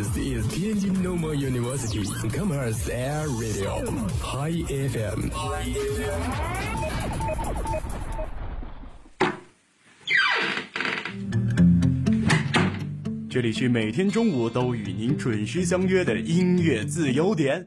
This is Tianjin Normal University Commerce Air Radio High FM。这里是每天中午都与您准时相约的音乐自由点。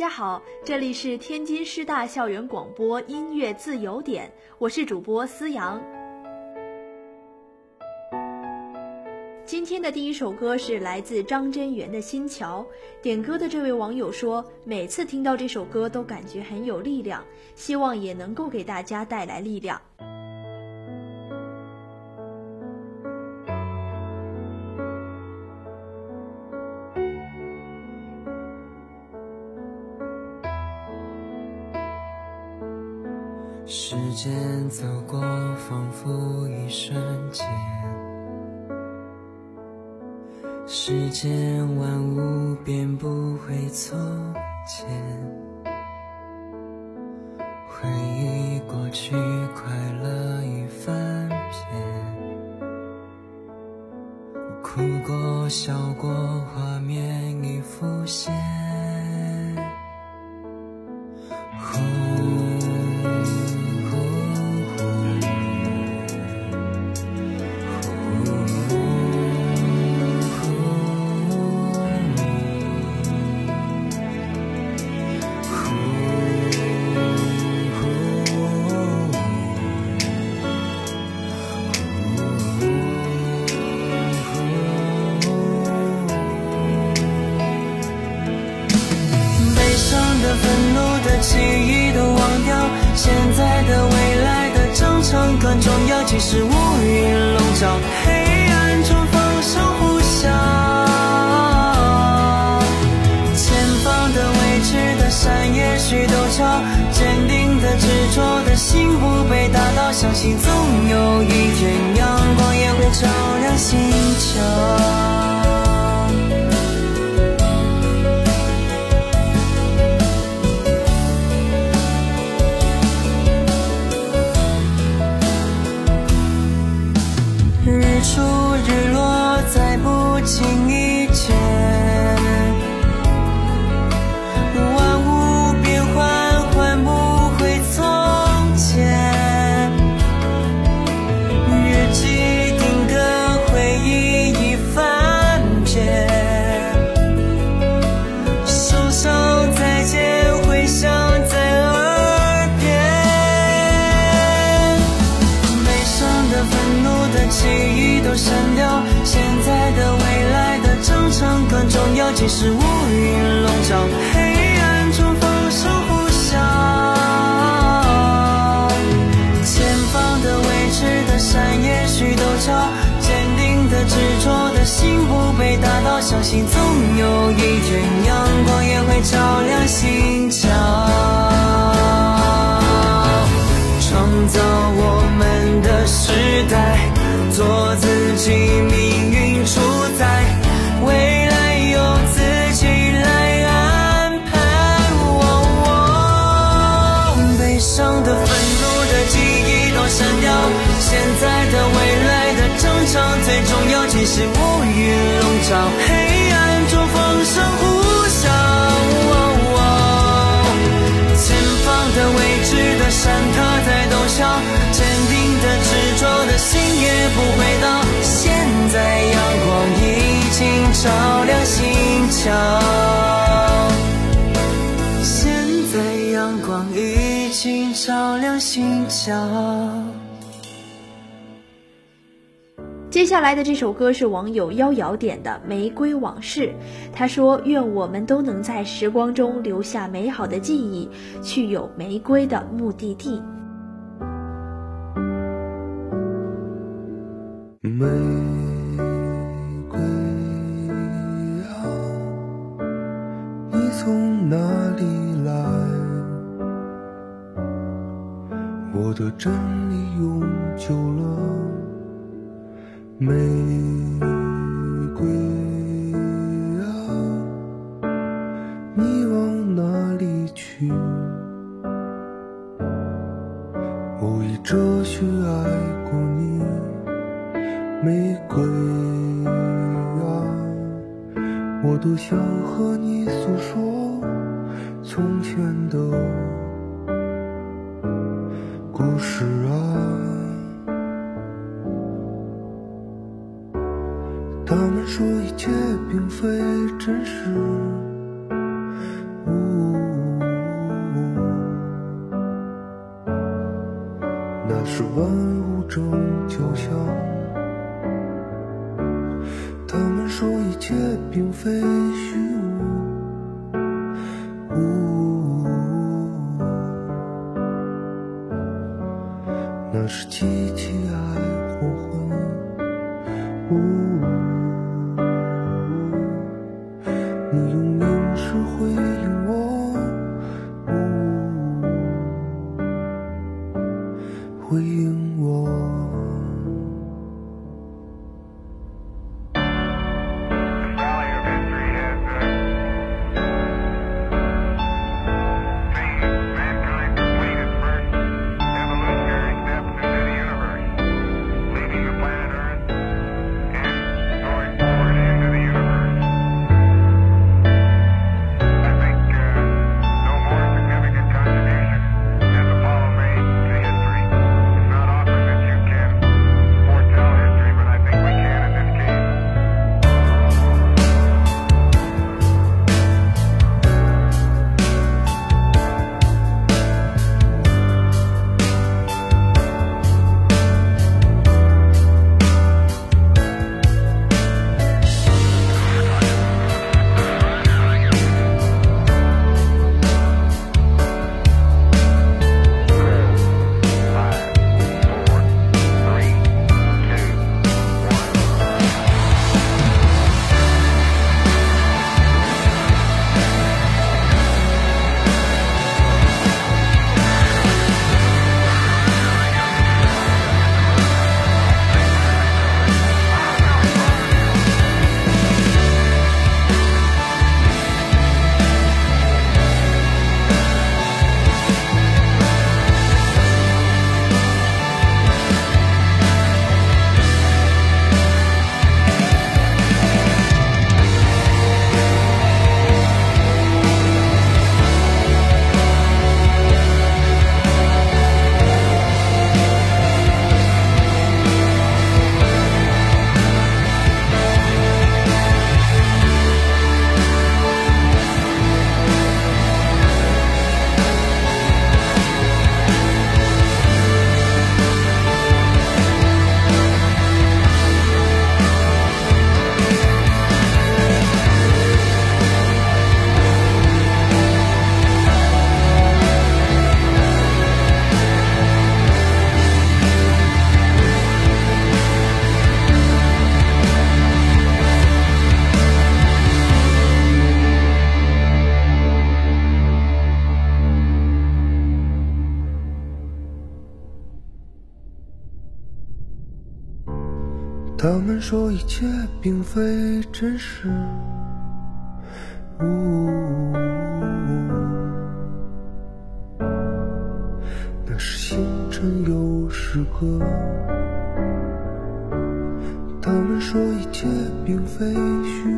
家好，这里是天津师大校园广播音乐自由点，我是主播思阳。今天的第一首歌是来自张真源的《新桥》，点歌的这位网友说，每次听到这首歌都感觉很有力量，希望也能够给大家带来力量。时间走过，仿佛一瞬间。世间万物变不回从前，回忆过去，快乐已翻篇。哭过，笑过，画面已浮现。黑暗中放声呼啸。前方的、未知的山也许陡峭，坚定的、执着的心不被打倒，相信总有一天阳光也会照亮星球。是。乌云笼罩，黑暗中放声呼啸。前方的、未知的山也许陡峭，坚定的、执着的心不被打倒，相信总有一天阳光也会照亮心桥。创造我们的时代，做自己，云笼罩，黑暗中风声呼啸。前方的未知的山，它在陡峭，坚定的执着的心也不会倒。现在阳光已经照亮心桥，现在阳光已经照亮心桥。接下来的这首歌是网友妖瑶点的《玫瑰往事》，他说：“愿我们都能在时光中留下美好的记忆，去有玫瑰的目的地。”玫瑰啊，你从哪里来？我的真理永久了。玫瑰啊，你往哪里去？我以哲学爱过你，玫瑰啊，我多想和你诉说从前的故事啊。他们说一切并非真实，那是万物正交响。他们说一切并非虚无，呜那是机器爱黄昏。呜，你用凝视回应。他们说一切并非真实，呜那是星辰又诗歌。他们说一切并非虚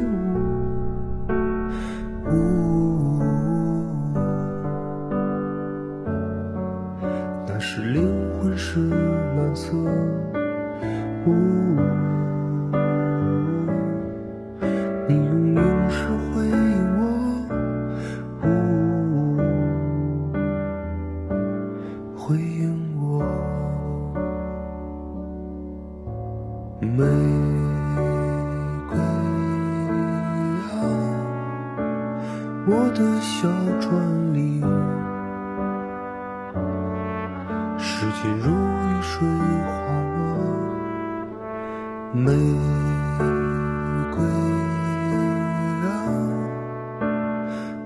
无，呜那是灵魂是蓝色。我的小船里，时间如雨水滑落。玫瑰啊，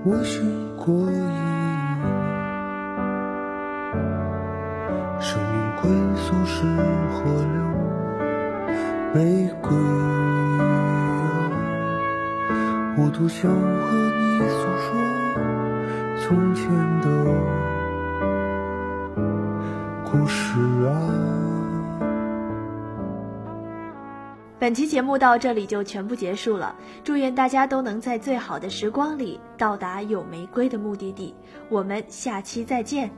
我心过意，生命归宿是河流。玫瑰，我多想和你诉说从前的故事啊。本期节目到这里就全部结束了，祝愿大家都能在最好的时光里到达有玫瑰的目的地。我们下期再见。